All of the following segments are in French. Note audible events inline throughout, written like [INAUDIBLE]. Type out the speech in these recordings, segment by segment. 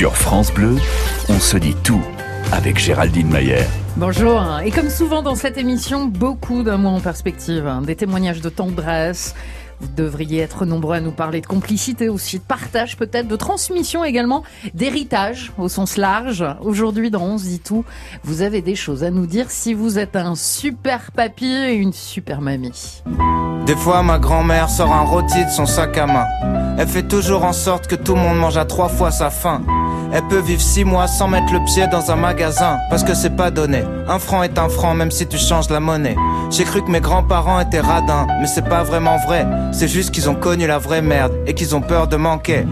Sur France Bleu, on se dit tout avec Géraldine Mayer. Bonjour, et comme souvent dans cette émission, beaucoup d'amour en perspective, hein. des témoignages de tendresse, vous devriez être nombreux à nous parler de complicité aussi, de partage peut-être, de transmission également, d'héritage au sens large. Aujourd'hui dans On se dit tout, vous avez des choses à nous dire si vous êtes un super papy et une super mamie. Des fois ma grand-mère sort un rôti de son sac à main. Elle fait toujours en sorte que tout le monde mange à trois fois sa faim. Elle peut vivre six mois sans mettre le pied dans un magasin, parce que c'est pas donné. Un franc est un franc, même si tu changes la monnaie. J'ai cru que mes grands-parents étaient radins, mais c'est pas vraiment vrai. C'est juste qu'ils ont connu la vraie merde et qu'ils ont peur de manquer.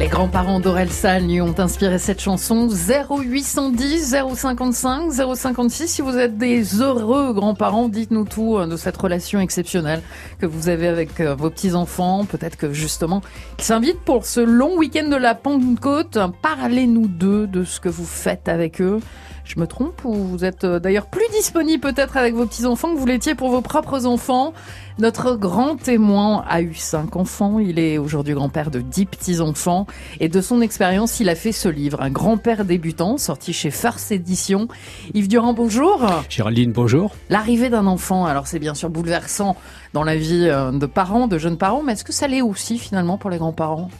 Les grands-parents d'Orelsan lui ont inspiré cette chanson 0810 055 056. Si vous êtes des heureux grands-parents, dites-nous tout euh, de cette relation exceptionnelle que vous avez avec euh, vos petits-enfants. Peut-être que justement, ils s'invitent pour ce long week-end de la Pentecôte. Parlez-nous d'eux, de ce que vous faites avec eux. Je me trompe ou vous êtes euh, d'ailleurs plus disponible peut-être avec vos petits-enfants que vous l'étiez pour vos propres enfants? Notre grand témoin a eu cinq enfants. Il est aujourd'hui grand-père de dix petits-enfants. Et de son expérience, il a fait ce livre, Un grand-père débutant, sorti chez First Edition. Yves Durand, bonjour. Géraldine, bonjour. L'arrivée d'un enfant, alors c'est bien sûr bouleversant dans la vie euh, de parents, de jeunes parents, mais est-ce que ça l'est aussi finalement pour les grands-parents?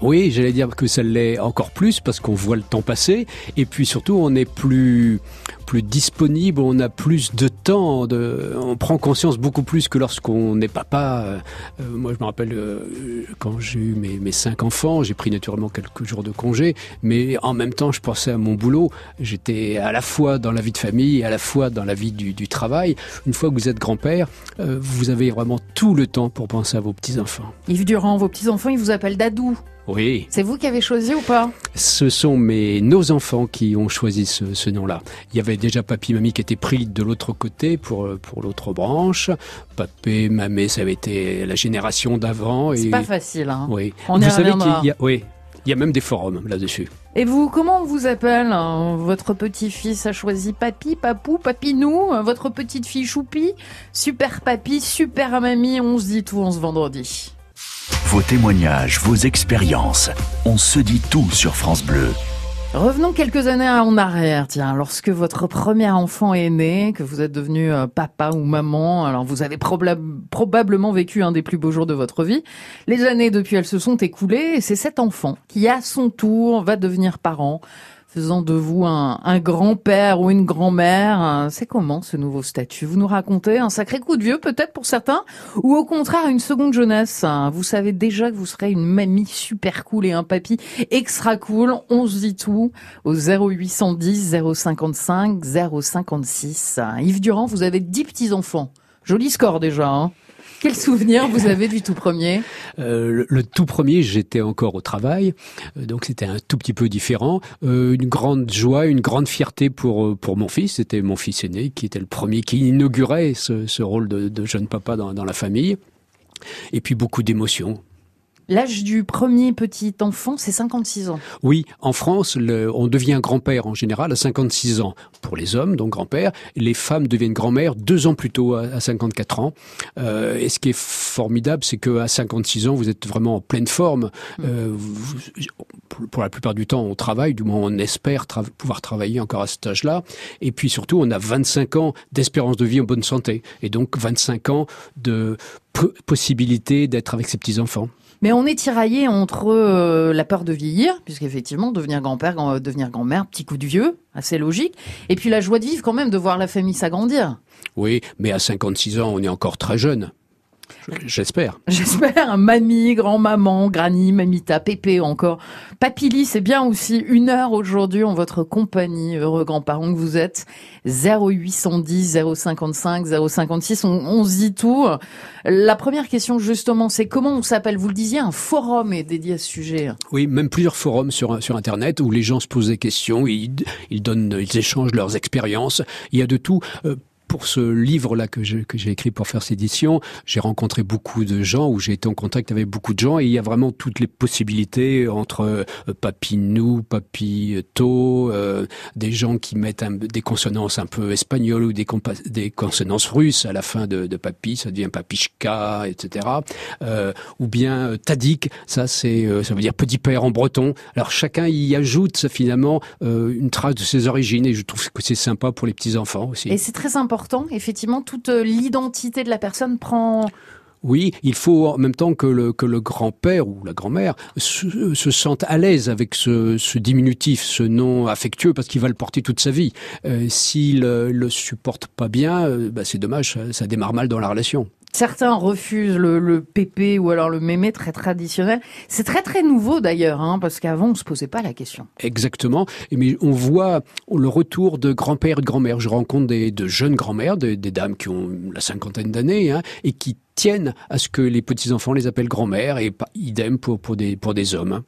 Oui, j'allais dire que ça l'est encore plus parce qu'on voit le temps passer. Et puis surtout on est plus plus disponible, on a plus de temps, de, on prend conscience beaucoup plus que lorsqu'on est papa. Euh, moi, je me rappelle euh, quand j'ai eu mes, mes cinq enfants, j'ai pris naturellement quelques jours de congé, mais en même temps, je pensais à mon boulot. J'étais à la fois dans la vie de famille et à la fois dans la vie du, du travail. Une fois que vous êtes grand-père, euh, vous avez vraiment tout le temps pour penser à vos petits-enfants. Yves Durand, vos petits-enfants, ils vous appellent Dadou. Oui. C'est vous qui avez choisi ou pas? Ce sont mes nos enfants qui ont choisi ce, ce nom-là. Il y avait déjà papy mamie qui étaient pris de l'autre côté pour pour l'autre branche. Papé mamé ça avait été la génération d'avant. C'est pas facile. Hein. Oui. On vous savez qu'il y a oui. Il y a même des forums là-dessus. Et vous, comment on vous appelle hein? Votre petit-fils a choisi papy, papou, papinou Votre petite fille choupi? Super papy, super mamie, on se dit tout en ce vendredi. Vos témoignages, vos expériences, on se dit tout sur France Bleu. Revenons quelques années en arrière, tiens, lorsque votre premier enfant est né, que vous êtes devenu euh, papa ou maman, alors vous avez probablement vécu un des plus beaux jours de votre vie. Les années depuis, elles se sont écoulées et c'est cet enfant qui, à son tour, va devenir parent, faisant de vous un, grand-père ou une grand-mère. C'est comment ce nouveau statut? Vous nous racontez un sacré coup de vieux peut-être pour certains, ou au contraire une seconde jeunesse? Vous savez déjà que vous serez une mamie super cool et un papy extra cool. On se dit tout au 0810 055 056. Yves Durand, vous avez 10 petits-enfants. Joli score déjà. Hein? Quel souvenir vous avez du tout premier? Euh, le, tout premier, j'étais encore au travail, euh, donc c'était un tout petit peu différent. Euh, une grande joie, une grande fierté pour pour mon fils. C'était mon fils aîné qui était le premier qui inaugurait ce, ce rôle de, de, jeune papa dans, dans la famille. Et puis beaucoup d'émotions. L'âge du premier petit enfant, c'est 56 ans. Oui, en France, le, on devient grand-père en général à 56 ans. Pour les hommes, donc grand-père, les femmes deviennent grand-mère deux ans plus tôt, à, 54 ans. Euh, et ce qui est formidable, c'est qu'à 56 ans, vous êtes vraiment en pleine forme. Euh, vous, pour la plupart du temps, on travaille, du moins on espère tra pouvoir travailler encore à cet âge-là. Et puis surtout, on a 25 ans d'espérance de vie en bonne santé. Et donc 25 ans de possibilité d'être avec ses petits-enfants. Mais on est tiraillé entre euh, la peur de vieillir, puisqu'effectivement, devenir grand-père, grand, devenir grand-mère, petit coup de vieux, assez logique, et puis la joie de vivre quand même, de voir la famille s'agrandir. Oui, mais à 56 ans, on est encore très jeune. J'espère. J'espère. Mamie, grand-maman, granny, mamita, pépé encore. Papili, c'est bien aussi une heure aujourd'hui en votre compagnie, heureux grands-parents que vous êtes. 0810 055 056, on, on se dit tout. La première question justement, c'est comment on s'appelle Vous le disiez, un forum est dédié à ce sujet. Oui, même plusieurs forums sur, sur Internet où les gens se posent des questions, ils, ils donnent, ils échangent leurs expériences. Il y a de tout. Euh, pour ce livre-là que j'ai que écrit pour faire cette édition, j'ai rencontré beaucoup de gens, où j'ai été en contact avec beaucoup de gens, et il y a vraiment toutes les possibilités entre euh, papinou, papito, euh, des gens qui mettent des consonances un peu espagnoles ou des, des consonances russes à la fin de, de papi, ça devient papichka, etc. Euh, ou bien euh, tadik, ça c'est euh, ça veut dire petit père en breton. Alors chacun y ajoute finalement une trace de ses origines et je trouve que c'est sympa pour les petits enfants aussi. Et c'est très important, effectivement, toute l'identité de la personne prend oui, il faut en même temps que le, grand-père ou la grand-mère se, se, sente à l'aise avec ce, diminutif, ce nom affectueux, parce qu'il va le porter toute sa vie. Euh, S'il le, le supporte pas bien, euh, bah c'est dommage, ça démarre mal dans la relation. Certains refusent le, le pépé ou alors le mémé très traditionnel. C'est très très nouveau d'ailleurs, hein, parce qu'avant on se posait pas la question. Exactement. Mais on voit le retour de grand-père et de grand-mère. Je rencontre des, de jeunes grand-mères, des, des, dames qui ont la cinquantaine d'années, hein, et qui tiennent à ce que les petits-enfants les appellent grand-mère, et idem pour, pour, des, pour des hommes. Hein.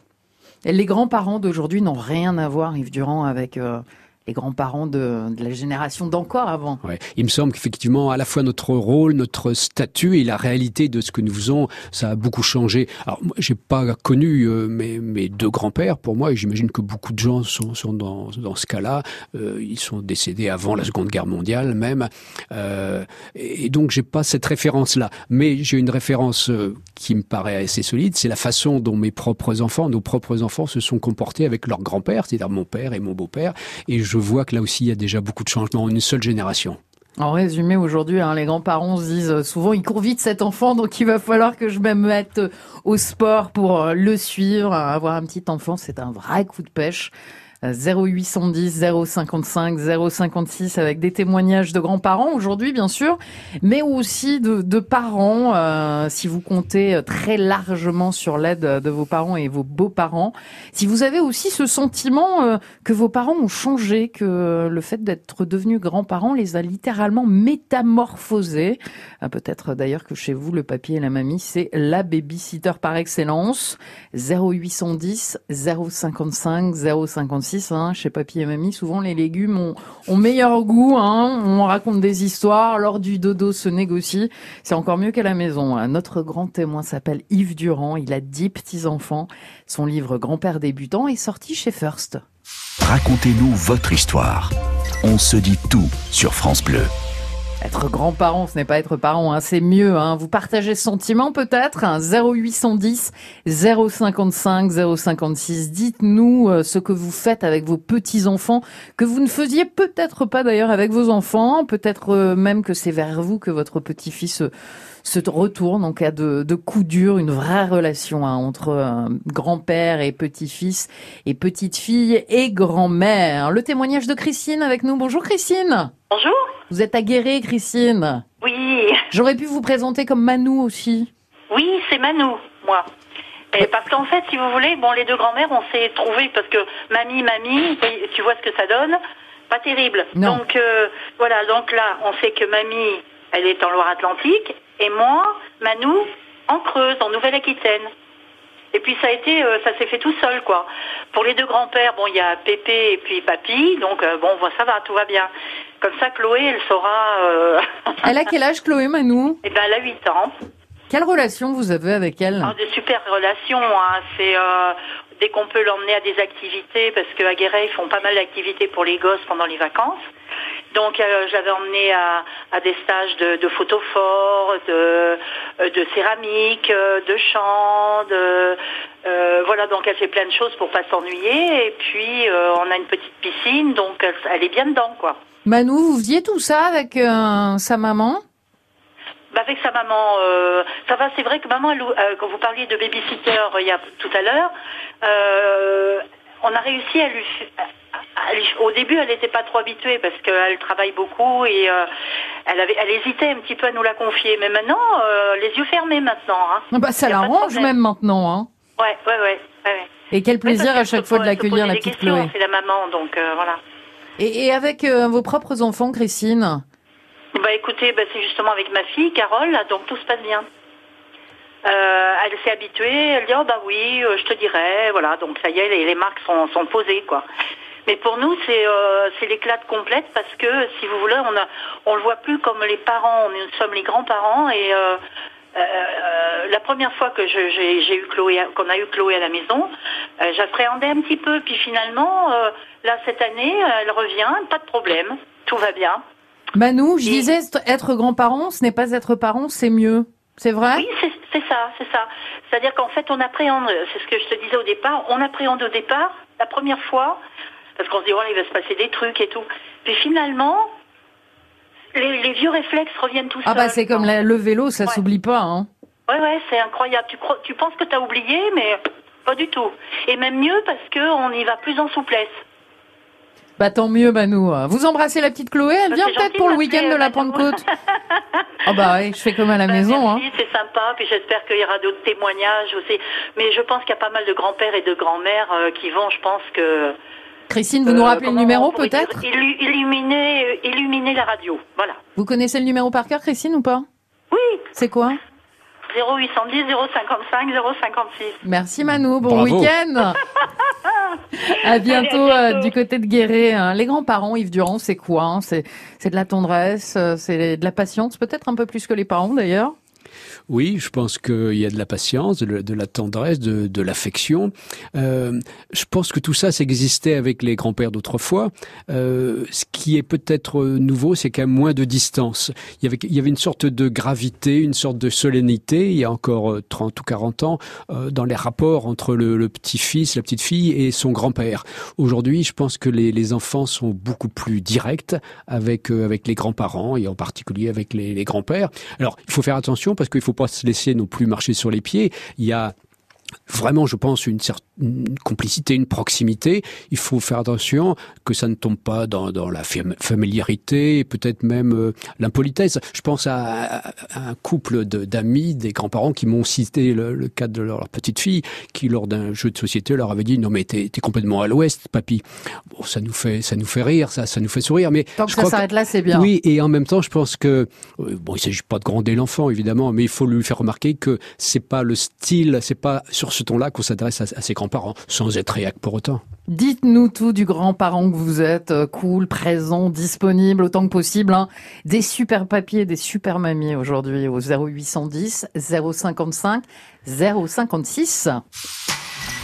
Les grands-parents d'aujourd'hui n'ont rien à voir, Yves Durand, avec euh, les grands-parents de, la génération d'encore avant. Ouais. Il me semble qu'effectivement, à la fois notre rôle, notre statut et la réalité de ce que nous faisons, ça a beaucoup changé. Alors, j'ai pas connu euh, mes, deux grands-pères, pour moi, et j'imagine que beaucoup de gens sont, dans, ce cas-là. Euh, ils sont décédés avant la Seconde Guerre mondiale, même. Euh, et donc, j'ai pas cette référence-là. Mais j'ai une référence qui me paraît assez solide, c'est la façon dont mes propres enfants, nos propres enfants, se sont comportés avec leur grand-père, c'est-à-dire mon père et mon beau-père. Et vois que là aussi, il y a déjà beaucoup de changements en une seule génération. En résumé, aujourd'hui, hein, les grands-parents se disent souvent, il court vite cet enfant, donc il va falloir que je me mette au sport pour euh, le suivre. Avoir un petit enfant, c'est un vrai coup de pêche. 0810 055 056 avec des témoignages de grands-parents aujourd'hui bien sûr, mais aussi de, de parents euh, si vous comptez très largement sur l'aide de vos parents et vos beaux-parents. Si vous avez aussi ce sentiment euh, que vos parents ont changé, que le fait d'être devenus grands-parents les a littéralement métamorphosés. Euh, Peut-être d'ailleurs que chez vous le papier et la mamie c'est la babysitter par excellence. 0810 055 056 Hein, chez papy et mamie, souvent les légumes ont, meilleur goût. Hein, on raconte des histoires. Lors du dodo se négocie. C'est encore mieux qu'à la maison. Hein. Notre grand témoin s'appelle Yves Durand. Il a dix petits-enfants. Son livre Grand-père débutant est sorti chez First. Racontez-nous votre histoire. On se dit tout sur France Bleu. Être grand-parent, ce n'est pas être parent, hein, c'est mieux. Hein. Vous partagez ce sentiment peut-être? 0810 055 056. Dites-nous euh, ce que vous faites avec vos petits-enfants, que vous ne faisiez peut-être pas d'ailleurs avec vos enfants. Peut-être euh, même que c'est vers vous que votre petit-fils se retourne en cas de, de coup dur, une vraie relation hein, entre euh, grand-père et petit-fils et petite-fille et grand-mère. Le témoignage de Christine avec nous. Bonjour Christine. Bonjour. Vous êtes aguerrée, Christine. Oui. J'aurais pu vous présenter comme Manou aussi. Oui, c'est Manou, moi. Et parce qu'en fait, si vous voulez, bon, les deux grand-mères, on s'est trouvés parce que mamie, mamie, tu vois ce que ça donne, pas terrible. Non. Donc euh, voilà, donc là, on sait que mamie, elle est en Loire-Atlantique, et moi, Manou, en Creuse, en Nouvelle-Aquitaine. Et puis ça a été, euh, ça s'est fait tout seul, quoi. Pour les deux grands-pères, bon, il y a Pépé et puis Papy, donc euh, bon, ça va, tout va bien. Comme ça, Chloé, elle saura. Euh... [LAUGHS] Elle a quel âge, Chloé Manou Eh ben, elle a 8 ans. Quelle relation vous avez avec elle? Ah, Des super relations. Hein. C'est euh, dès qu'on peut l'emmener à des activités, parce qu'à Guéret, ils font pas mal d'activités pour les gosses pendant les vacances. Donc euh, j'avais emmené à, à, des stages de, de photophore, de, euh, de céramique, euh, de chant, de euh, voilà donc elle fait plein de choses pour pas s'ennuyer et puis euh, on a une petite piscine donc elle, elle, est bien dedans quoi. Manou, vous faisiez tout ça avec sa maman? Bah avec sa maman, euh, ça va. C'est vrai que maman, elle, euh, quand vous parliez de babysitter il y a tout à l'heure, on a réussi à lui, à lui, Au début, elle n'était pas trop habituée parce qu'elle travaille beaucoup et euh, elle avait, elle hésitait un petit peu à nous la confier. Mais maintenant, euh, les yeux fermés maintenant. Hein. Bah ça l'arrange même maintenant. Hein. Ouais, ouais, ouais, ouais. Et quel plaisir à chaque fois de l'accueillir, la petite Chloé. C'est la maman, donc euh, voilà. Et, et avec vos propres enfants, Christine? Bah écoutez, bah, c'est justement avec ma fille, Carole, donc tout se passe bien. Euh, elle s'est habituée, elle dit oh bah oui, euh, je te dirai, voilà, donc ça y est, les, les marques sont, sont posées quoi. Mais pour nous, c'est euh, c'est l'éclat de complète parce que, si vous voulez, on a on le voit plus comme les parents, nous sommes les grands-parents et euh, euh, la première fois que j'ai eu Chloé, qu'on a eu Chloé à la maison, euh, j'appréhendais un petit peu. Puis finalement, euh, là cette année, elle revient, pas de problème, tout va bien. Manu, je Et- disais, être grand-parent, ce n'est pas être parent, c'est mieux. C'est vrai Oui, c'est c'est ça, c'est ça. C'est-à-dire qu'en fait, on appréhende, c'est ce que je te disais au départ, on appréhende au départ, la première fois, parce qu'on se dit, voilà, il va se passer des trucs et tout. Puis finalement, les, les vieux réflexes reviennent tout Ah bah c'est comme la- le vélo, ça Ouais. s'oublie pas. Hein. Ouais, ouais, c'est incroyable. Tu, crois, tu penses que tu as oublié, mais pas du tout. Et même mieux parce qu'on y va plus en souplesse. Bah tant mieux Manu. Vous embrassez la petite Chloé, elle Bah, vient peut-être pour le week-end de la. Pentecôte. [LAUGHS] Ah bah oui, je fais comme à la Bah, maison. Hein. c'est sympa. Puis j'espère qu'il y aura d'autres témoignages aussi. Mais je pense qu'il y a pas mal de grands-pères et de grands-mères euh, qui vont, je pense que... Christine, vous nous Euh, rappelez le numéro peut-être dire, illu- illuminer, euh, illuminer la radio. Voilà. Vous connaissez le numéro par cœur, Christine, ou pas? Oui, C'est quoi? 0810 055 056. Merci Manu, bon week-end [LAUGHS] À bientôt Allez, à euh, bientôt. du côté de Guéret. hein. Les grands-parents, Yves Durand, c'est quoi hein? C'est c'est de la tendresse, euh, c'est de la patience, peut-être un peu plus que les parents d'ailleurs? Oui, je pense qu'il y a de la patience, de, la- tendresse, de, l'affection. Euh, je pense que tout ça, ça existait avec les grands-pères d'autrefois. Euh, ce qui est peut-être nouveau, c'est qu'il y a moins de distance. Il y, avait, une sorte de gravité, une sorte de solennité, il y a encore euh, 30 ou 40 ans, euh, dans les rapports entre le, petit-fils, la petite-fille et son grand-père. Aujourd'hui, je pense que les, enfants sont beaucoup plus directs avec, euh, avec les grands-parents et en particulier avec les, les grands-pères. Alors, il faut faire attention parce qu'il faut pas se laisser non plus marcher sur les pieds. Il y a vraiment, je pense, une certaine complicité, une proximité. Il faut faire attention que ça ne tombe pas dans, dans la fam- familiarité, et peut-être même euh, l'impolitesse. Je pense à, à un couple de- d'amis, des grands-parents qui m'ont cité le, le cas de leur petite fille, qui lors d'un jeu de société leur avait dit non mais t'es es complètement à l'ouest, papy. Bon, ça nous fait ça nous fait rire, ça ça nous fait sourire, mais Tant que ça s'arrête là, c'est bien. oui, et en même temps, je pense que euh, bon, il s'agit pas de gronder l'enfant évidemment, mais il faut lui faire remarquer que c'est pas le style, c'est pas sur ce ton-là qu'on s'adresse à, à ses grands-parents, sans être réac pour autant. Dites-nous tout du grand-parent que vous êtes, euh, cool, présent, disponible autant que possible. hein. Des super papiers, des super mamies aujourd'hui au 0810 055 056.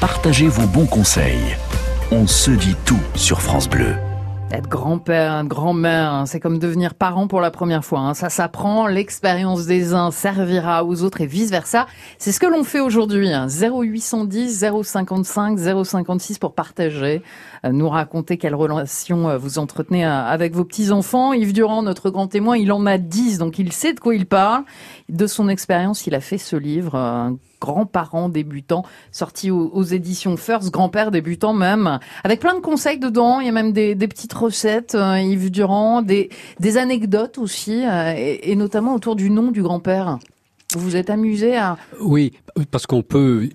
Partagez vos bons conseils. On se dit tout sur France Bleu. Être grand-père, grand-mère, hein, c'est comme devenir parent pour la première fois. hein. Ça s'apprend, l'expérience des uns servira aux autres et vice-versa. C'est ce que l'on fait aujourd'hui. hein. 0810 055 056 pour partager, euh, nous raconter quelle relation euh, vous entretenez euh, avec vos petits-enfants. Yves Durand, notre grand témoin, il en a 10, donc il sait de quoi il parle. De son expérience, il a fait ce livre, euh, un grand-parent débutant, sorti aux, éditions First, grand-père débutant même, avec plein de conseils dedans. Il y a même des, petites recettes, euh, Yves Durand, des, anecdotes aussi, euh, et notamment autour du nom du grand-père. Vous vous êtes amusé à... Oui, parce qu'on peut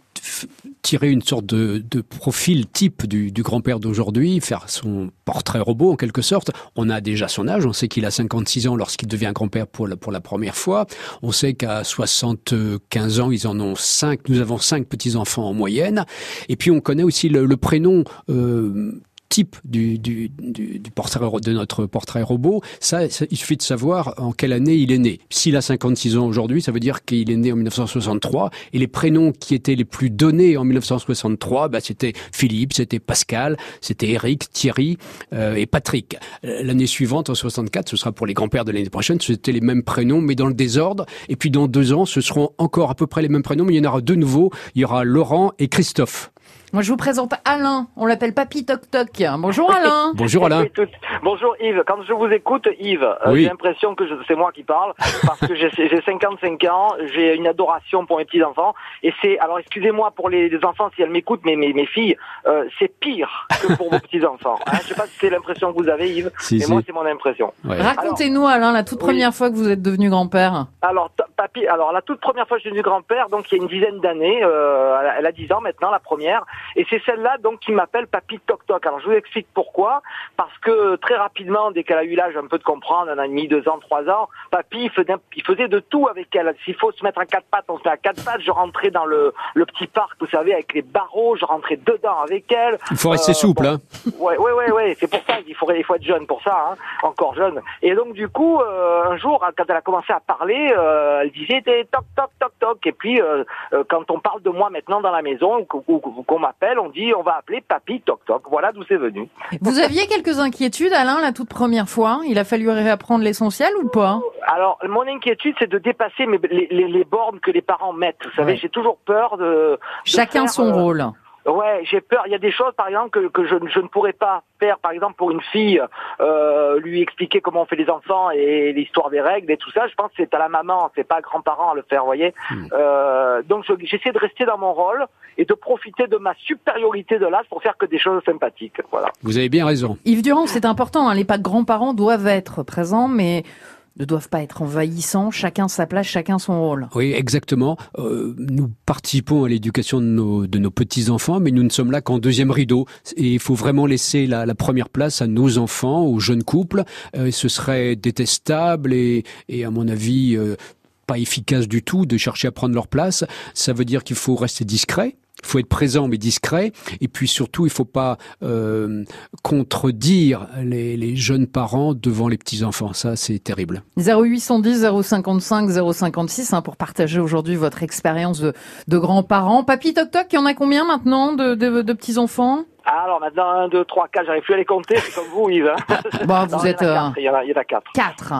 tirer une sorte de, profil type du, grand-père d'aujourd'hui, faire son portrait robot en quelque sorte. On a déjà son âge, on sait qu'il a 56 ans lorsqu'il devient grand-père pour la, pour la première fois. On sait qu'à 75 ans, ils en ont 5, nous avons 5 petits-enfants en moyenne. Et puis on connaît aussi le, le prénom... Euh, type du, du, du, du portrait de notre portrait robot, ça, il suffit de savoir en quelle année il est né. S'il a 56 ans aujourd'hui, ça veut dire qu'il est né en 1963 et les prénoms qui étaient les plus donnés en 1963, bah, c'était Philippe, c'était Pascal, c'était Eric, Thierry euh, et Patrick. L'année suivante, en 64, ce sera pour les grands-pères de l'année prochaine, c'était les mêmes prénoms mais dans le désordre. Et puis dans deux ans, ce seront encore à peu près les mêmes prénoms, mais il y en aura deux nouveaux. Il y aura Laurent et Christophe. Moi, je vous présente Alain. On l'appelle Papy Toc Toc. Bonjour [LAUGHS] Alain. Bonjour Alain. Bonjour Yves. Quand je vous écoute, Yves, euh, Oui. j'ai l'impression que c'est moi qui parle parce que j'ai j'ai 55 ans, j'ai une adoration pour mes petits enfants et c'est alors excusez-moi pour les, les enfants si elles m'écoutent, mais mes, mes filles, euh, c'est pire que pour vos petits enfants. Hein. Je sais pas si c'est l'impression que vous avez Yves, Si, mais si. moi c'est mon impression. Ouais. Racontez-nous Alain, la toute Oui. première fois que vous êtes devenu grand-père. Alors, papy, alors la toute première fois que je suis devenu grand-père, donc il y a une dizaine d'années, euh, elle a- elle a 10 ans maintenant, la première, Et c'est celle-là donc qui m'appelle Papy Toc Toc. Alors je vous explique pourquoi. Parce que très rapidement, dès qu'elle a eu l'âge un peu de comprendre, un an et demi, deux ans, trois ans, Papy il faisait, il faisait de tout avec elle. S'il faut se mettre à quatre pattes, on se met à quatre pattes. Je rentrais dans le, le petit parc, vous savez, avec les barreaux, je rentrais dedans avec elle. Il faut rester Euh, souple, bon, hein. Ouais, ouais, ouais, ouais. C'est pour ça qu'il faut, il faut être jeune pour ça, hein. encore jeune. Et donc du coup, euh, un jour, quand elle a commencé à parler, euh, elle disait t'es toc toc toc toc. Et puis euh, quand on parle de moi maintenant dans la maison ou qu'on- ou on dit on va appeler papy toc toc. Voilà d'où c'est venu. Vous aviez quelques inquiétudes, Alain, la toute première fois? Il a fallu réapprendre l'essentiel ou pas? Alors, mon inquiétude, c'est de dépasser mes- les, les, les bornes que les parents mettent. Vous savez, Ouais. j'ai toujours peur de. de Chacun faire, son euh, rôle. Ouais, j'ai peur. Il y a des choses, par exemple, que, que je, je ne pourrais pas faire. Par exemple, pour une fille, euh, lui expliquer comment on fait les enfants et l'histoire des règles et tout ça. Je pense que c'est à la maman, c'est pas aux grands-parents à le faire, vous voyez. Euh, donc, je- j'essaie de rester dans mon rôle et de profiter de ma supériorité de l'âge pour faire que des choses sympathiques. Voilà. Vous avez bien raison. Yves Durand, c'est important. Hein, les pas grands-parents doivent être présents, mais ne doivent pas être envahissants. Chacun sa place, chacun son rôle. Oui, exactement. Euh, nous participons à l'éducation de nos, de nos petits-enfants, mais nous ne sommes là qu'en deuxième rideau. Et il faut vraiment laisser la, la première place à nos enfants, aux jeunes couples. Euh, ce serait détestable et, et à mon avis, euh, pas efficace du tout de chercher à prendre leur place. Ça veut dire qu'il faut rester discret. Il faut être présent mais discret. Et puis surtout, il faut pas euh, contredire les, les jeunes parents devant les petits-enfants. Ça, c'est terrible. 0810 055 056 hein, pour partager aujourd'hui votre expérience de, de grands-parents. Papy Toc Toc, il y en a combien maintenant de, de, de petits-enfants? Alors maintenant, 1, 2, 3, 4, j'arrive plus à les compter, c'est comme vous, Yves. hein. [LAUGHS] Bon, Non, vous il y êtes en a euh, quatre, Il y en a, il y en a quatre. quatre.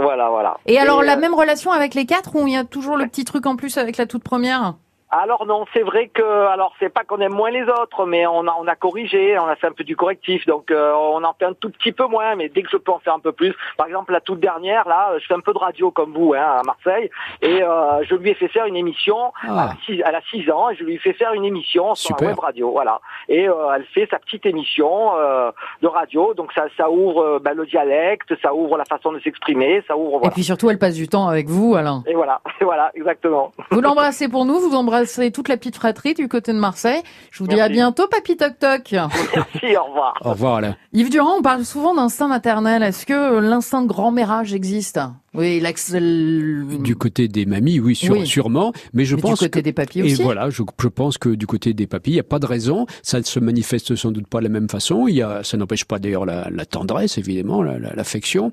Voilà, voilà. Et alors, la euh, même relation avec les quatre ou il y a toujours le petit truc en plus avec la toute première? Alors non, c'est vrai que alors c'est pas qu'on aime moins les autres, mais on a on a corrigé, on a fait un peu du correctif, donc euh, on en fait un tout petit peu moins, mais dès que je peux en faire un peu plus. Par exemple, la toute dernière là, je fais un peu de radio comme vous hein, à Marseille, et euh, je lui ai fait faire une émission. Ah. Elle, a six, elle a six ans, et je lui ai fait faire une émission sur Super. la web radio, voilà. Et euh, elle fait sa petite émission euh, de radio, donc ça ça ouvre euh, ben, le dialecte, ça ouvre la façon de s'exprimer, ça ouvre Et voilà. puis surtout, elle passe du temps avec vous, Alain. Et voilà, [LAUGHS] et voilà, exactement. Vous l'embrassez pour nous, vous embrassez toute la petite fratrie du côté de Marseille. Je vous dis à bientôt, Papy Toc Toc. Merci, au revoir. Au revoir, Alain. Yves Durand, on parle souvent d'instinct maternel. Est-ce que l'instinct de grand-mérage existe? Oui, l'axe... Du côté des mamies, oui, sûr- Oui. sûrement. Mais je Mais pense du côté que- des papiers et aussi. voilà, je, je pense que du côté des papilles, il n'y a pas de raison. Ça ne se manifeste sans doute pas de la même façon. Il y a, ça n'empêche pas d'ailleurs la, la tendresse, évidemment, la- la- l'affection.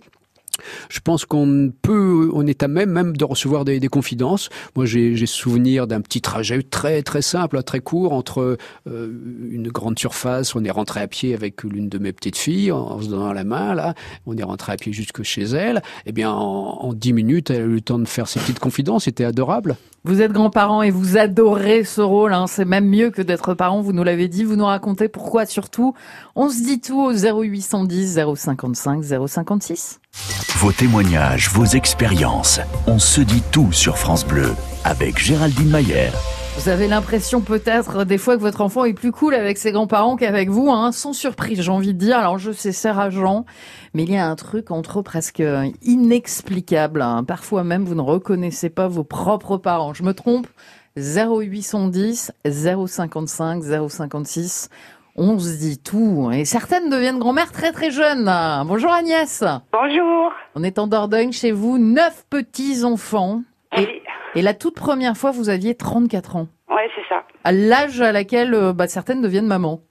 Je pense qu'on peut, on est à même même de recevoir des, confidences. Moi, j'ai souvenir d'un petit trajet très très simple, très court entre euh, une grande surface. On est rentré à pied avec l'une de mes petites filles en, se donnant la main. Là, on est rentré à pied jusque chez elle. Eh bien, en, en dix minutes, elle a eu le temps de faire ses petites confidences. C'était adorable. Vous êtes grands-parents et vous adorez ce rôle. Hein. C'est même mieux que d'être parents. Vous nous l'avez dit. Vous nous racontez pourquoi surtout. On se dit tout au 0810 055 056. Vos témoignages, vos expériences. On se dit tout sur France Bleu avec Géraldine Mayer. Vous avez l'impression peut-être des fois que votre enfant est plus cool avec ses grands-parents qu'avec vous, hein, sans surprise, j'ai envie de dire. Alors je sais, c'est rageant, mais il y a un truc entre eux presque inexplicable. hein. Parfois même, vous ne reconnaissez pas vos propres parents. Je me trompe? 0810 055 056. On se dit tout. Et certaines deviennent grand-mères très très jeunes. Bonjour Agnès. Bonjour. On est en Dordogne chez vous, neuf petits-enfants. Et, Oui, et la toute première fois, vous aviez 34 ans. ouais, c'est ça. À l'âge à laquelle euh, bah, certaines deviennent maman.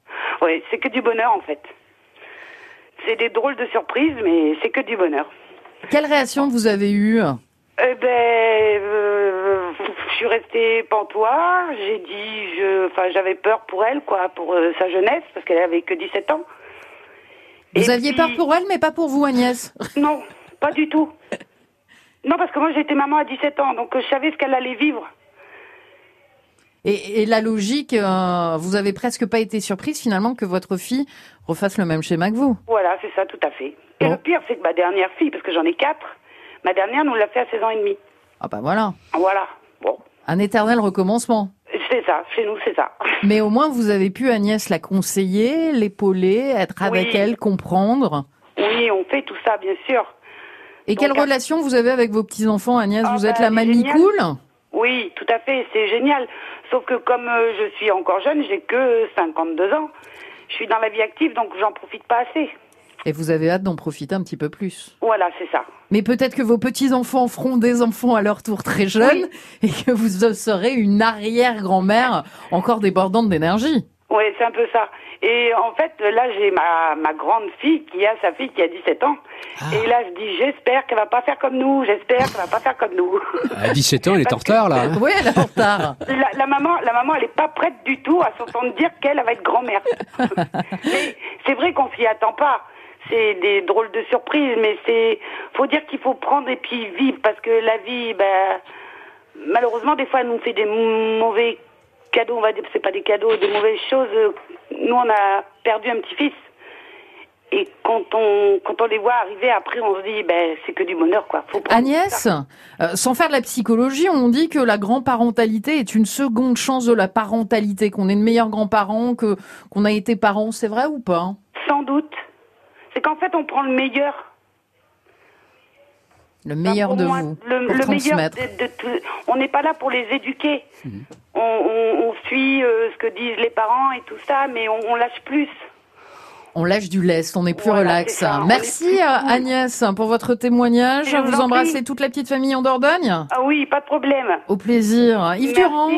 Ouais, c'est que du bonheur en fait. C'est des drôles de surprises, mais c'est que du bonheur. Quelle réaction vous avez eue Eh ben, euh, je suis restée pantois. J'ai dit, je, enfin, j'avais peur pour elle, quoi, pour euh, sa jeunesse, parce qu'elle avait que 17 ans. Vous Et aviez puis- peur pour elle, mais pas pour vous, Agnès? Non, pas du tout. Non, parce que moi été maman à 17 ans, donc euh, je savais ce qu'elle allait vivre. Et, et la logique, euh, vous avez presque pas été surprise finalement que votre fille refasse le même schéma que vous. Voilà, c'est ça, tout à fait. Et Bon. le pire, c'est que ma dernière fille, parce que j'en ai quatre, ma dernière nous l'a fait à 16 ans et demi. Ah bah voilà, Voilà. Bon, un éternel recommencement. c'est ça. Chez nous, c'est ça. [LAUGHS] Mais au moins vous avez pu Agnès la conseiller, l'épauler, être avec Oui. elle, comprendre. Oui, on fait tout ça, bien sûr. Et Donc, quelle à- relation vous avez avec vos petits enfants, Agnès Ah Vous bah, êtes la elle est mamie cool Oui, tout à fait, c'est génial. Sauf que comme euh, je suis encore jeune, j'ai que 52 ans. Je suis dans la vie active, donc j'en profite pas assez. Et vous avez hâte d'en profiter un petit peu plus. Voilà, c'est ça. Mais peut-être que vos petits-enfants feront des enfants à leur tour très jeunes et que vous serez une arrière-grand-mère encore débordante d'énergie. Oui, c'est un peu ça. Et en fait, là, j'ai ma, ma grande fille qui a sa fille qui a 17 ans. Ah. Et là, je dis, j'espère qu'elle va pas faire comme nous. J'espère qu'elle va pas faire comme nous. À 17 ans, elle est en retard là. hein. Oui, elle est en retard. La, la maman, la maman, elle est pas prête du tout à s'entendre dire qu'elle elle va être grand-mère. [LAUGHS] mais c'est vrai qu'on s'y attend pas. C'est des drôles de surprises, mais c'est, faut dire qu'il faut prendre et puis vivre parce que la vie, ben, malheureusement, des fois, elle nous fait des mauvais cadeaux. On va dire, c'est pas des cadeaux, des mauvaises choses. Nous, on a perdu un petit-fils. Et quand on, quand on les voit arriver, après, on se dit, ben, c'est que du bonheur, quoi. Faut Agnès, euh, sans faire de la psychologie, on dit que la grand-parentalité est une seconde chance de la parentalité, qu'on est de meilleurs grands-parents que qu'on a été parents. C'est vrai ou pas? Sans doute. C'est qu'en fait, on prend le meilleur. Le meilleur Enfin, de moi, vous Le, pour le meilleur transmettre. de, de tout. On n'est pas là pour les éduquer. Mhm. On, on- on suit euh, ce que disent les parents et tout ça, mais on, on lâche plus. On lâche du lest, on est plus Voilà, relax. Merci est euh. Agnès pour votre témoignage. Vous embrassez toute la petite famille en Dordogne? Ah oui, pas de problème. Au plaisir. Yves Merci, Durand,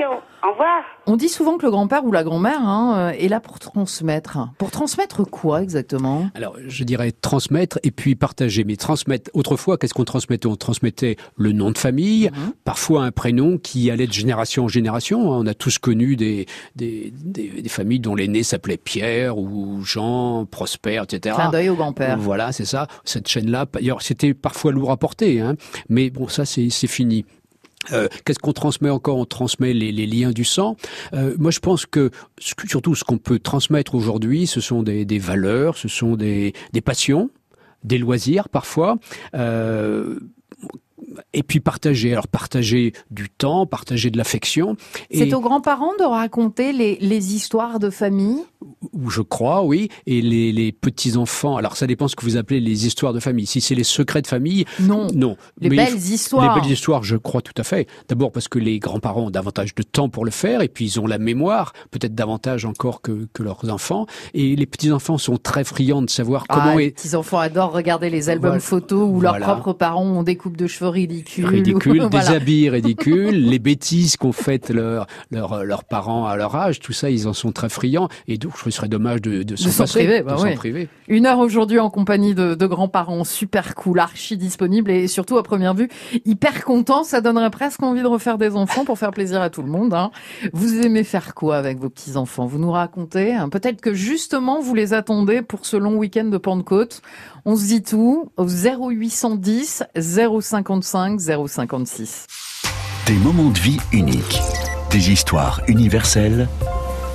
au revoir. on dit souvent que le grand-père ou la grand-mère hein, euh, est là pour transmettre. Pour transmettre quoi exactement? Alors, je dirais transmettre et puis partager. Mais transmettre, autrefois, qu'est-ce qu'on transmettait? On transmettait le nom de famille, Mhm. parfois un prénom qui allait de génération en génération. On a tous connu des, des, des, des familles dont l'aîné s'appelait Pierre ou Jean, Prosper, etc. Clin d'œil au grand-père. Voilà, c'est ça. Cette chaîne-là, d'ailleurs, c'était parfois lourd à porter, hein, mais bon, ça, c'est c'est fini. Euh, Qu'est-ce qu'on transmet encore? On transmet les, liens du sang. Euh, moi, je pense que surtout ce qu'on peut transmettre aujourd'hui, ce sont des, valeurs, ce sont des, passions, des loisirs parfois. Euh, et puis partager. Alors partager du temps, partager de l'affection. C'est aux grands-parents de raconter les histoires de famille? Ou je crois, oui, et les, les petits-enfants. Alors ça dépend ce que vous appelez les histoires de famille. Si c'est les secrets de famille, Non. non. Les Mais belles histoires. Les belles histoires, je crois tout à fait. D'abord parce que les grands-parents ont davantage de temps pour le faire, et puis ils ont la mémoire, peut-être davantage encore que, que leurs enfants. Et les petits-enfants sont très friands de savoir comment ah, les est petits enfants adorent regarder les albums Voilà. photos où leurs propres parents ont des coupes de cheveux ridicules. ridicule, [LAUGHS] des Voilà. habits [LAUGHS] ridicules, les bêtises qu'ont faites leurs leurs leurs parents à leur âge, tout ça, ils en sont très friands. Et donc, ce serait dommage de, de s'en priver, bah priver. Une heure aujourd'hui en compagnie de, de grands-parents super cool, archi disponibles et surtout à première vue hyper contents. Ça donnerait presque envie de refaire des enfants pour faire plaisir à tout le monde. hein. Vous aimez faire quoi avec vos petits-enfants? Vous nous racontez hein. Peut-être que justement vous les attendez pour ce long week-end de Pentecôte. On se dit tout au 0810 055 056. Des moments de vie uniques, des histoires universelles.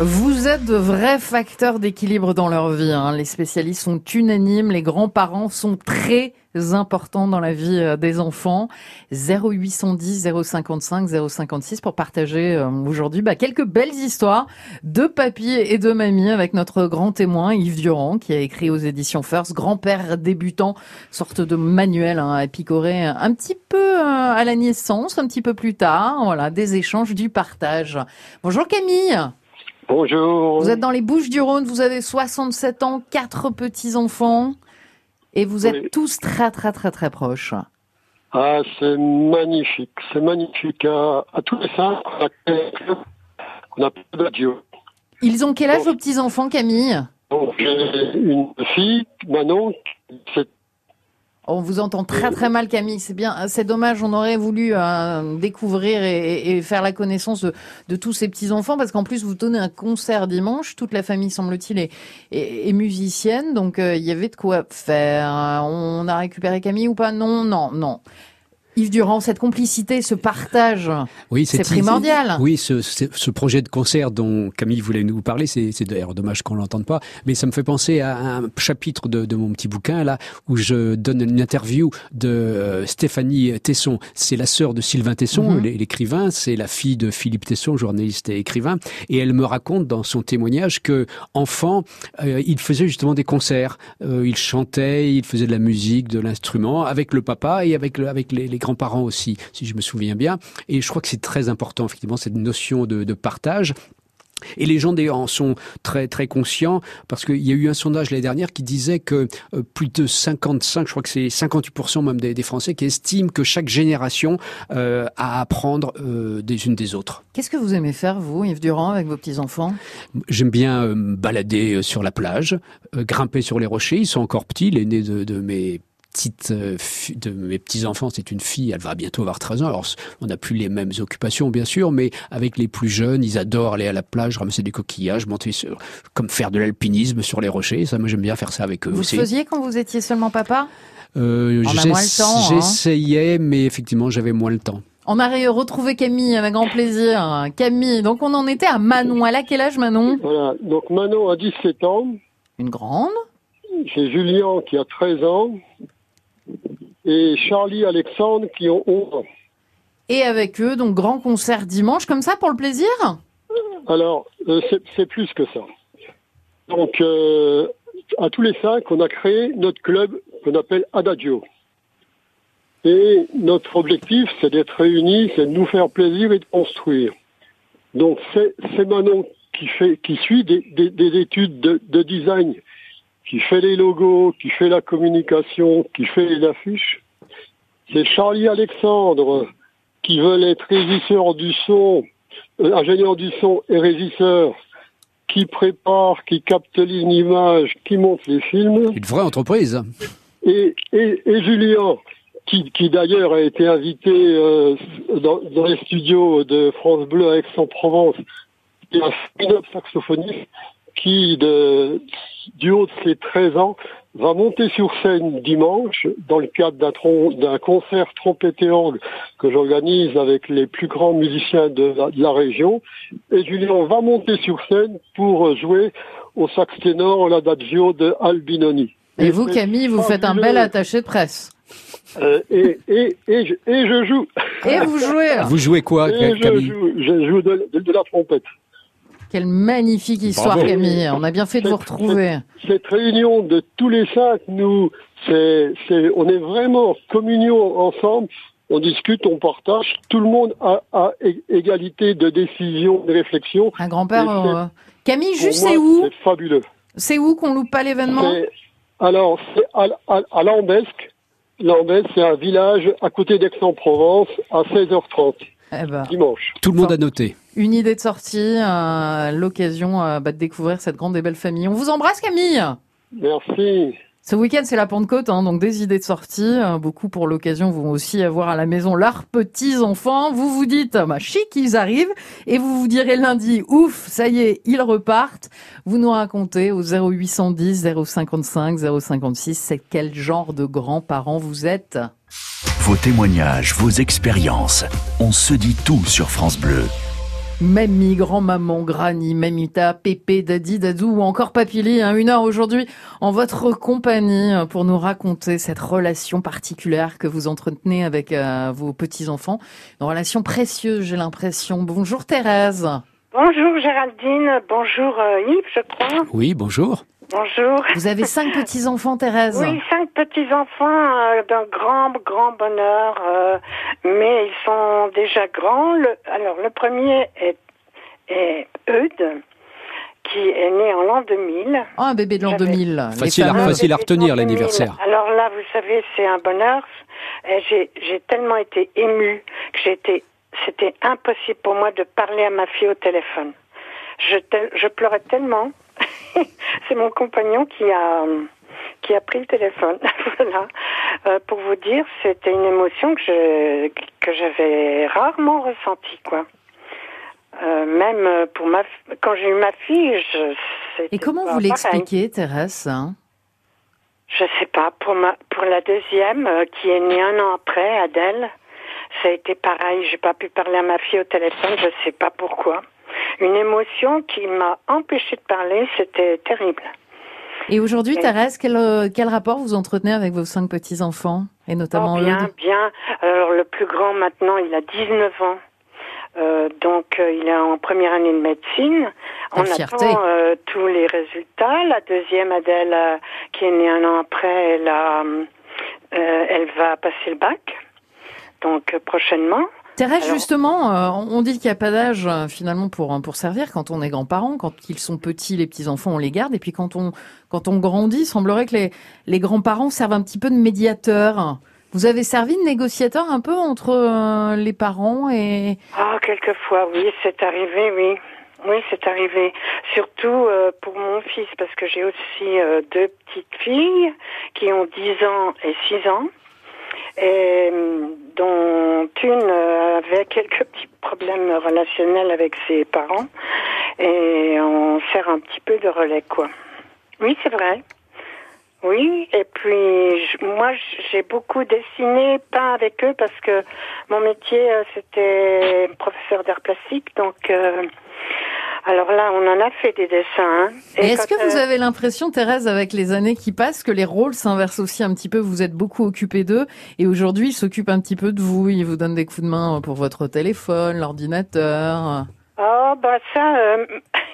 Vous êtes de vrais facteurs d'équilibre dans leur vie. hein. Les spécialistes sont unanimes. Les grands-parents sont très importants dans la vie euh, des enfants. 0810 055 056 pour partager euh, aujourd'hui bah, quelques belles histoires de papy et de mamie avec notre grand témoin Yves Durand qui a écrit aux éditions First Grand-père débutant, sorte de manuel hein, à picorer un petit peu euh, à la naissance, un petit peu plus tard. Voilà, des échanges, du partage. Bonjour Camille. Bonjour. Vous êtes dans les Bouches du Rhône, vous avez 67 ans, quatre petits-enfants, et vous êtes Oui. tous très très très très proches. Ah, c'est magnifique, c'est magnifique. À, à tous les sens, on a, on a pas de Dieu. Ils ont quel âge vos petits-enfants, Camille? Donc, j'ai une fille, Manon, c'est On vous entend très très mal, Camille. C'est bien, c'est dommage. On aurait voulu euh, découvrir et, et faire la connaissance de, de tous ces petits enfants, parce qu'en plus vous donnez un concert dimanche. Toute la famille semble-t-il est, est, est musicienne, donc euh, il y avait de quoi faire. On a récupéré Camille ou pas? Non, non, non. Yves Durand, cette complicité, ce partage, Oui, c'est primordial. Oui, ce, ce, ce projet de concert dont Camille voulait nous parler, c'est d'ailleurs dommage qu'on l'entende pas, mais ça me fait penser à un chapitre de, de mon petit bouquin là où je donne une interview de euh, Stéphanie Tesson. C'est la sœur de Sylvain Tesson, Mhm. l'é- l'écrivain. C'est la fille de Philippe Tesson, journaliste et écrivain. Et elle me raconte dans son témoignage que enfant, euh, il faisait justement des concerts. Euh, il chantait, il faisait de la musique, de l'instrument avec le papa et avec le, avec les, les grands-parents aussi, si je me souviens bien. Et je crois que c'est très important, effectivement, cette notion de, de partage. Et les gens en sont très très conscients parce qu'il y a eu un sondage l'année dernière qui disait que euh, plus de 55, je crois que c'est 58% même des, Français qui estiment que chaque génération euh, a à apprendre euh, des unes des autres. Qu'est-ce que vous aimez faire vous, Yves Durand, avec vos petits enfants J'aime bien balader sur la plage, grimper sur les rochers. Ils sont encore petits, l'aîné de, de mes petite euh, de mes petits enfants, c'est une fille, elle va bientôt avoir 13 ans. Alors on n'a plus les mêmes occupations bien sûr, mais avec les plus jeunes, ils adorent aller à la plage, ramasser des coquillages, monter sur, comme faire de l'alpinisme sur les rochers. Ça, moi j'aime bien faire ça avec eux vous aussi. Vous faisiez quand vous étiez seulement papa? Euh, hein. J'essayais, mais effectivement j'avais moins le temps. On a retrouvé Camille avec grand plaisir. Camille, donc on en était à Manon. Elle a quel âge Manon? Voilà, donc Manon a 17 ans. Une grande? J'ai Julien qui a 13 ans et Charlie Alexandre qui ont 11 ans. Et avec eux, donc grand concert dimanche, comme ça, pour le plaisir? Alors, euh, c'est plus que ça. Donc, euh, à tous les cinq, on a créé notre club qu'on appelle Adagio. Et notre objectif, c'est d'être réunis, c'est de nous faire plaisir et de construire. Donc, c'est Manon qui, fait, qui suit des, études de, de design qui fait les logos, qui fait la communication, qui fait les affiches. C'est Charlie Alexandre qui veut être régisseur du son, euh, ingénieur du son et régisseur, qui prépare, qui capte les images, qui monte les films. Une vraie entreprise. Et, et, et Julien, qui, qui d'ailleurs a été invité euh, dans, dans, les studios de France Bleu à Aix-en-Provence, qui est un saxophoniste, qui, de, du haut de ses 13 ans, va monter sur scène dimanche dans le cadre d'un concert trompette et orgue que j'organise avec les plus grands musiciens de la, région. Et Julien va monter sur scène pour jouer au sax ténor l'adagio de Albinoni. Et, vous, Camille, vous faites un bel attaché de presse. Euh, et, et, et, je, et, je, joue. Et vous jouez Vous jouez quoi, Camille je joue, je joue de, de la trompette. Quelle magnifique histoire, Camille. On a bien fait de vous retrouver. Cette réunion de tous les cinq, nous, c'est, on est vraiment communion ensemble. On discute, on partage. Tout le monde a, égalité de décision, de réflexion. Un grand-père. Euh, Camille, juste c'est où C'est fabuleux. C'est où qu'on loupe pas l'événement Alors, c'est à, à, Lambesque. Lambesque, c'est un village à côté d'Aix-en-Provence, à 16h30. Eh ben. Dimanche. Tout le monde a noté. Une idée de sortie, euh, l'occasion euh, bah, de découvrir cette grande et belle famille. On vous embrasse Camille Merci. Ce week-end, c'est la Pentecôte, hein, donc des idées de sortie. Euh, beaucoup pour l'occasion vont aussi avoir à la maison leurs petits-enfants. Vous vous dites, bah, chic, ils arrivent. Et vous vous direz lundi, ouf, ça y est, ils repartent. Vous nous racontez au 0810 055 056 c'est quel genre de grands-parents vous êtes? Vos témoignages, vos expériences. On se dit tout sur France Bleu. Mamie, grand-maman, granny, mamita, pépé, daddy, dadou ou encore papili, hein, une heure aujourd'hui en votre compagnie pour nous raconter cette relation particulière que vous entretenez avec euh, vos petits-enfants. Une relation précieuse, j'ai l'impression. Bonjour Thérèse. Bonjour Géraldine, bonjour euh, Yves, je crois. Oui, bonjour. Bonjour. Vous avez cinq petits-enfants, Thérèse Oui, cinq petits-enfants euh, d'un grand, grand bonheur, euh, mais ils sont déjà grands. Le, alors, le premier est, est Eudes, qui est né en l'an 2000. Oh, un bébé de l'an 2000. Facile, à, facile à retenir l'anniversaire. Alors là, vous savez, c'est un bonheur. J'ai tellement été émue que j'étais, c'était impossible pour moi de parler à ma fille au téléphone. Je, je pleurais tellement [LAUGHS] c'est mon compagnon qui a qui a pris le téléphone. [LAUGHS] voilà. Euh, pour vous dire, c'était une émotion que je que j'avais rarement ressentie, quoi. Euh, même pour ma quand j'ai eu ma fille, je. Et comment vous l'expliquez, Thérèse hein? Je sais pas. Pour ma pour la deuxième euh, qui est née un an après, Adèle, ça a été pareil. J'ai pas pu parler à ma fille au téléphone. Je sais pas pourquoi une émotion qui m'a empêché de parler. C'était terrible. Et aujourd'hui, Thérèse, quel, euh, quel rapport vous entretenez avec vos cinq petits-enfants et notamment oh, Bien, bien. Alors le plus grand maintenant, il a 19 ans. Euh, donc euh, il est en première année de médecine. On attend euh, tous les résultats. La deuxième, Adèle, qui est née un an après, elle, a, elle va passer le bac. donc prochainement. Thérèse, justement, euh, on dit qu'il n'y a pas d'âge euh, finalement pour pour servir quand on est grand-parent, quand ils sont petits, les petits enfants, on les garde, et puis quand on quand on grandit, il semblerait que les les grands-parents servent un petit peu de médiateur. Vous avez servi de négociateur un peu entre euh, les parents et Ah, quelquefois, oui, c'est arrivé, oui. Oui, c'est arrivé. Surtout pour mon fils, parce que j'ai aussi deux petites filles qui ont 10 ans et 6 ans et dont une avait quelques petits problèmes relationnels avec ses parents et on sert un petit peu de relais quoi. Oui, c'est vrai. Oui, et puis moi j'ai beaucoup dessiné, pas avec eux parce que mon métier euh, c'était professeur d'art plastique, donc euh, alors là, on en a fait des dessins. Hein. Est-ce que vous euh, avez l'impression, Thérèse, avec les années qui passent, que les rôles s'inversent aussi un petit peu Vous êtes beaucoup occupé d'eux et aujourd'hui, ils s'occupent un petit peu de vous. Ils vous donnent des coups de main pour votre téléphone, l'ordinateur. Oh, bah ça, euh,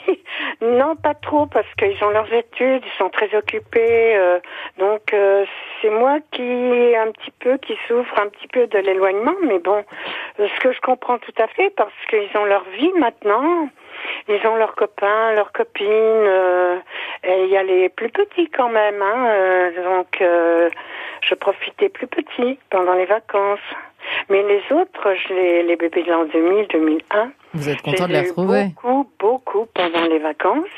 [LAUGHS] non, pas trop, parce qu'ils ont leurs études, ils sont très occupés. Euh, donc, c'est moi qui, un petit peu, qui souffre un petit peu de l'éloignement. Mais bon, ce que je comprends tout à fait, parce qu'ils ont leur vie maintenant. Ils ont leurs copains, leurs copines. Euh, et il y a les plus petits quand même. Hein, euh, donc, euh, je profitais plus petits pendant les vacances. Mais les autres, je les, les bébés de l'an 2000, 2001. Vous êtes content de les retrouver Beaucoup, beaucoup pendant les vacances.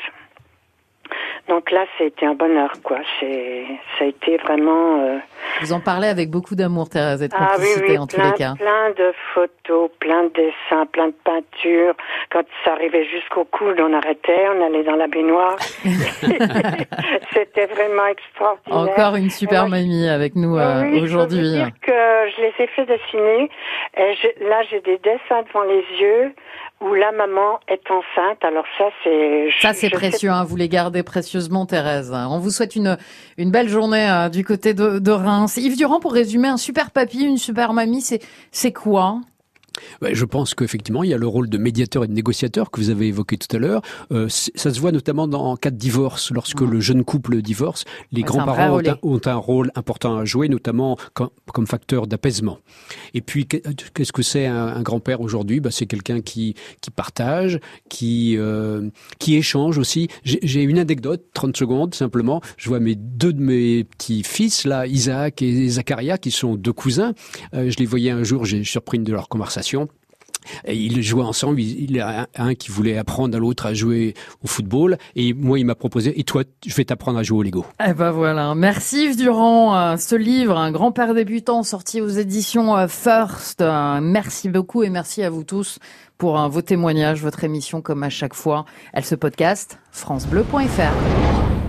Donc là, c'était un bonheur, quoi. C'est, ça a été vraiment. Euh... Vous en parlez avec beaucoup d'amour, Thérèse, et de ah, oui, oui, en plein, tous les cas. Plein de photos, plein de dessins, plein de peintures. Quand ça arrivait jusqu'au coude, on arrêtait, on allait dans la baignoire. [LAUGHS] c'était vraiment extraordinaire. Encore une super mamie avec nous euh, aujourd'hui. Je dire que je les ai fait dessiner. Et là, j'ai des dessins devant les yeux où la maman est enceinte. Alors ça, c'est... Ça, c'est précieux, hein, vous les gardez précieusement, Thérèse. On vous souhaite une, une belle journée euh, du côté de, de Reims. Yves Durand, pour résumer, un super papy, une super mamie, c'est, c'est quoi? Je pense qu'effectivement, il y a le rôle de médiateur et de négociateur que vous avez évoqué tout à l'heure. Euh, ça se voit notamment dans, en cas de divorce. Lorsque le jeune couple divorce, les grands-parents ont, un rôle important à jouer, notamment comme, facteur d'apaisement. Et puis, qu'est-ce que c'est un, grand-père aujourd'hui? Bah, C'est quelqu'un qui, qui partage, qui, euh, qui échange aussi. J'ai une anecdote, 30 secondes simplement. Je vois mes deux de mes petits-fils, là, Isaac et Zacharia, qui sont deux cousins. Euh, je les voyais un jour, j'ai surpris de leur conversation et ils jouaient ensemble. Il y a un qui voulait apprendre à l'autre à jouer au football. Et moi, il m'a proposé, et toi, je vais t'apprendre à jouer au Lego. Eh ben voilà. Merci Yves Durand. Euh, ce livre, Un grand-père débutant, sorti aux éditions euh, First. Euh, merci beaucoup et merci à vous tous pour vos témoignages, votre émission comme à chaque fois. Elle se podcast, francebleu.fr.